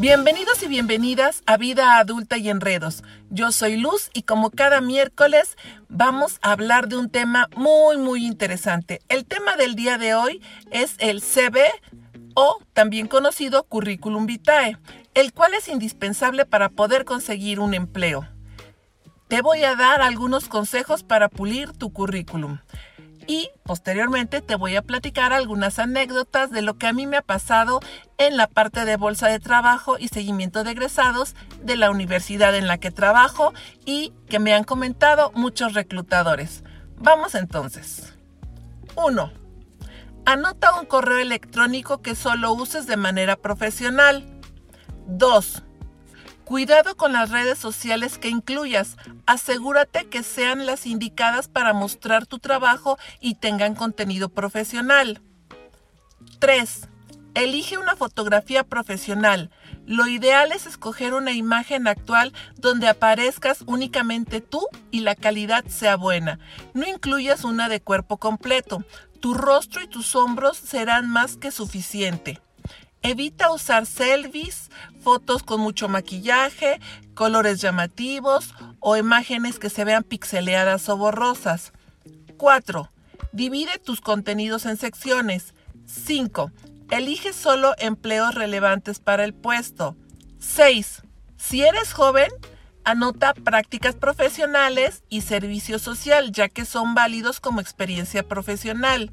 Bienvenidos y bienvenidas a Vida Adulta y Enredos. Yo soy Luz y como cada miércoles vamos a hablar de un tema muy muy interesante. El tema del día de hoy es el CV o también conocido currículum vitae, el cual es indispensable para poder conseguir un empleo. Te voy a dar algunos consejos para pulir tu currículum y posteriormente te voy a platicar algunas anécdotas de lo que a mí me ha pasado en la parte de bolsa de trabajo y seguimiento de egresados de la universidad en la que trabajo y que me han comentado muchos reclutadores. Vamos entonces. 1. Anota un correo electrónico que solo uses de manera profesional. 2. Cuidado con las redes sociales que incluyas. Asegúrate que sean las indicadas para mostrar tu trabajo y tengan contenido profesional. 3. Elige una fotografía profesional. Lo ideal es escoger una imagen actual donde aparezcas únicamente tú y la calidad sea buena. No incluyas una de cuerpo completo. Tu rostro y tus hombros serán más que suficiente. Evita usar selfies, fotos con mucho maquillaje, colores llamativos o imágenes que se vean pixeleadas o borrosas. 4. Divide tus contenidos en secciones. 5. Elige solo empleos relevantes para el puesto. 6. Si eres joven, anota prácticas profesionales y servicio social, ya que son válidos como experiencia profesional.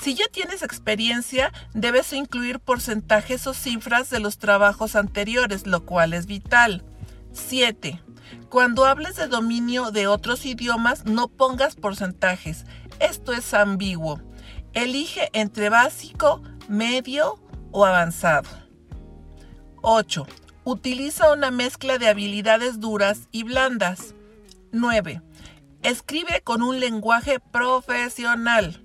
Si ya tienes experiencia, debes incluir porcentajes o cifras de los trabajos anteriores, lo cual es vital. 7. Cuando hables de dominio de otros idiomas, no pongas porcentajes. Esto es ambiguo. Elige entre básico, medio o avanzado. 8. Utiliza una mezcla de habilidades duras y blandas. 9. Escribe con un lenguaje profesional.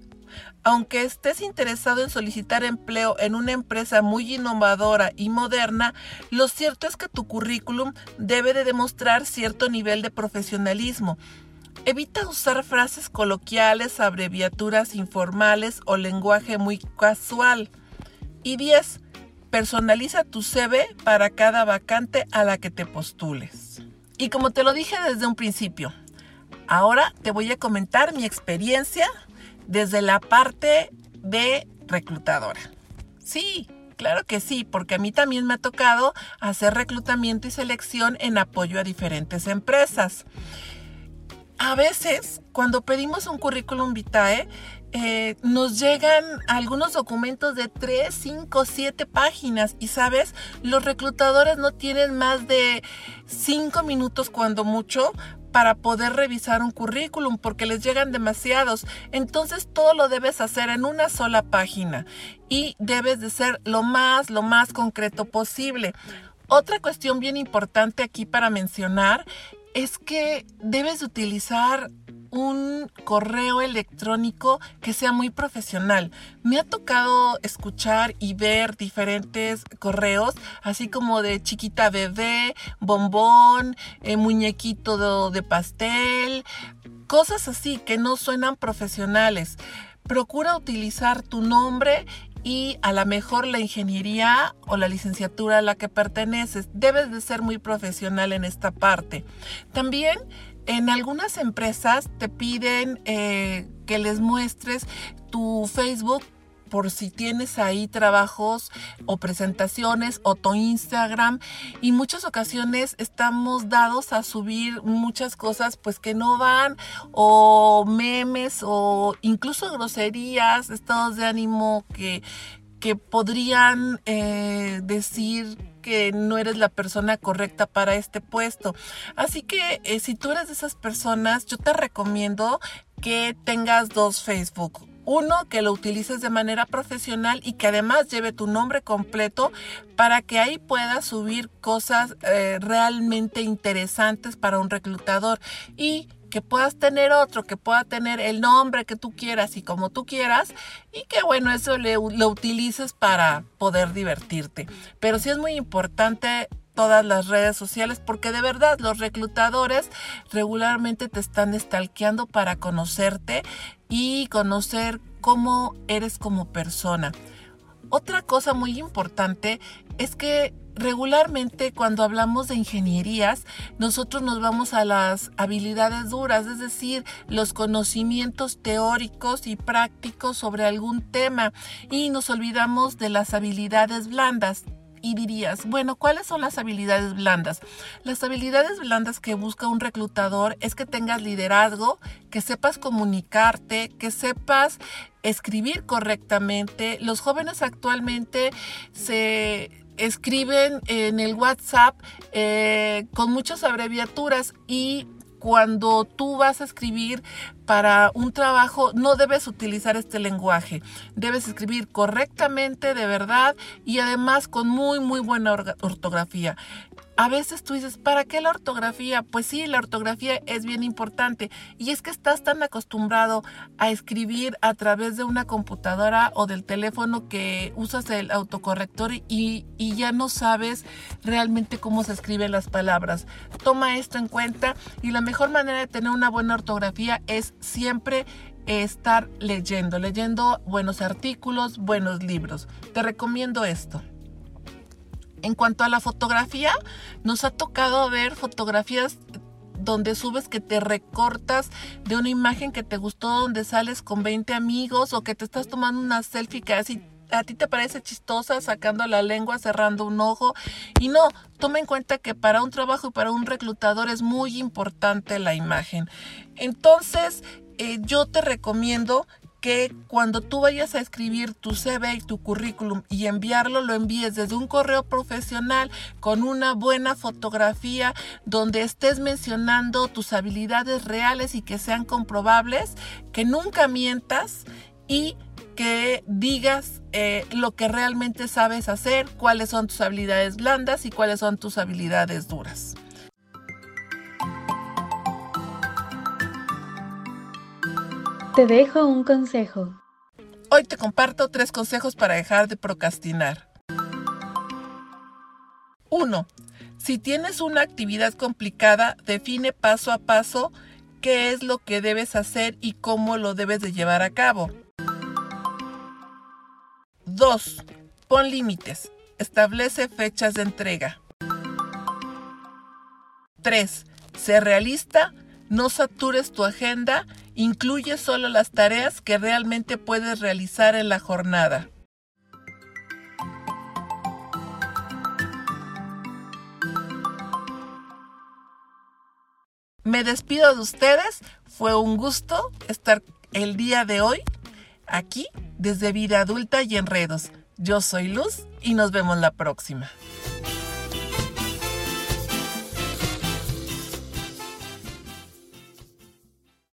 Aunque estés interesado en solicitar empleo en una empresa muy innovadora y moderna, lo cierto es que tu currículum debe de demostrar cierto nivel de profesionalismo. Evita usar frases coloquiales, abreviaturas informales o lenguaje muy casual. Y 10. Personaliza tu CV para cada vacante a la que te postules. Y como te lo dije desde un principio, ahora te voy a comentar mi experiencia desde la parte de reclutadora. Sí, claro que sí, porque a mí también me ha tocado hacer reclutamiento y selección en apoyo a diferentes empresas. A veces, cuando pedimos un currículum vitae, eh, nos llegan algunos documentos de 3, 5, 7 páginas y sabes, los reclutadores no tienen más de 5 minutos cuando mucho para poder revisar un currículum porque les llegan demasiados. Entonces todo lo debes hacer en una sola página y debes de ser lo más, lo más concreto posible. Otra cuestión bien importante aquí para mencionar es que debes utilizar un correo electrónico que sea muy profesional. Me ha tocado escuchar y ver diferentes correos, así como de chiquita bebé, bombón, eh, muñequito de, de pastel, cosas así que no suenan profesionales. Procura utilizar tu nombre y a lo mejor la ingeniería o la licenciatura a la que perteneces. Debes de ser muy profesional en esta parte. También en algunas empresas te piden eh, que les muestres tu Facebook por si tienes ahí trabajos o presentaciones o tu Instagram y muchas ocasiones estamos dados a subir muchas cosas pues que no van o memes o incluso groserías, estados de ánimo que, que podrían eh, decir que no eres la persona correcta para este puesto. Así que eh, si tú eres de esas personas, yo te recomiendo que tengas dos Facebook. Uno, que lo utilices de manera profesional y que además lleve tu nombre completo para que ahí puedas subir cosas eh, realmente interesantes para un reclutador. Y que puedas tener otro, que pueda tener el nombre que tú quieras y como tú quieras, y que bueno, eso lo utilices para poder divertirte. Pero sí es muy importante todas las redes sociales porque de verdad los reclutadores regularmente te están stalkeando para conocerte y conocer cómo eres como persona. Otra cosa muy importante es que regularmente cuando hablamos de ingenierías, nosotros nos vamos a las habilidades duras, es decir, los conocimientos teóricos y prácticos sobre algún tema y nos olvidamos de las habilidades blandas y dirías, bueno, ¿cuáles son las habilidades blandas? Las habilidades blandas que busca un reclutador es que tengas liderazgo, que sepas comunicarte, que sepas escribir correctamente. Los jóvenes actualmente se escriben en el WhatsApp eh, con muchas abreviaturas y cuando tú vas a escribir para un trabajo no debes utilizar este lenguaje. Debes escribir correctamente, de verdad, y además con muy, muy buena ortografía a veces tú dices, ¿para qué la ortografía? Pues sí, la ortografía es bien importante. Y es que estás tan acostumbrado a escribir a través de una computadora o del teléfono que usas el autocorrector y, y ya no sabes realmente cómo se escriben las palabras. Toma esto en cuenta y la mejor manera de tener una buena ortografía es siempre estar leyendo, leyendo buenos artículos, buenos libros. Te recomiendo esto. En cuanto a la fotografía, nos ha tocado ver fotografías donde subes que te recortas de una imagen que te gustó, donde sales con 20 amigos o que te estás tomando una selfie que así a ti te parece chistosa sacando la lengua, cerrando un ojo. Y no, toma en cuenta que para un trabajo y para un reclutador es muy importante la imagen. Entonces, eh, yo te recomiendo que cuando tú vayas a escribir tu CV y tu currículum y enviarlo, lo envíes desde un correo profesional con una buena fotografía donde estés mencionando tus habilidades reales y que sean comprobables, que nunca mientas y que digas eh, lo que realmente sabes hacer, cuáles son tus habilidades blandas y cuáles son tus habilidades duras. Te dejo un consejo. Hoy te comparto tres consejos para dejar de procrastinar. 1. Si tienes una actividad complicada, define paso a paso qué es lo que debes hacer y cómo lo debes de llevar a cabo. 2. Pon límites. Establece fechas de entrega. 3. Sé realista, no satures tu agenda Incluye solo las tareas que realmente puedes realizar en la jornada. Me despido de ustedes. Fue un gusto estar el día de hoy aquí desde Vida Adulta y Enredos. Yo soy Luz y nos vemos la próxima.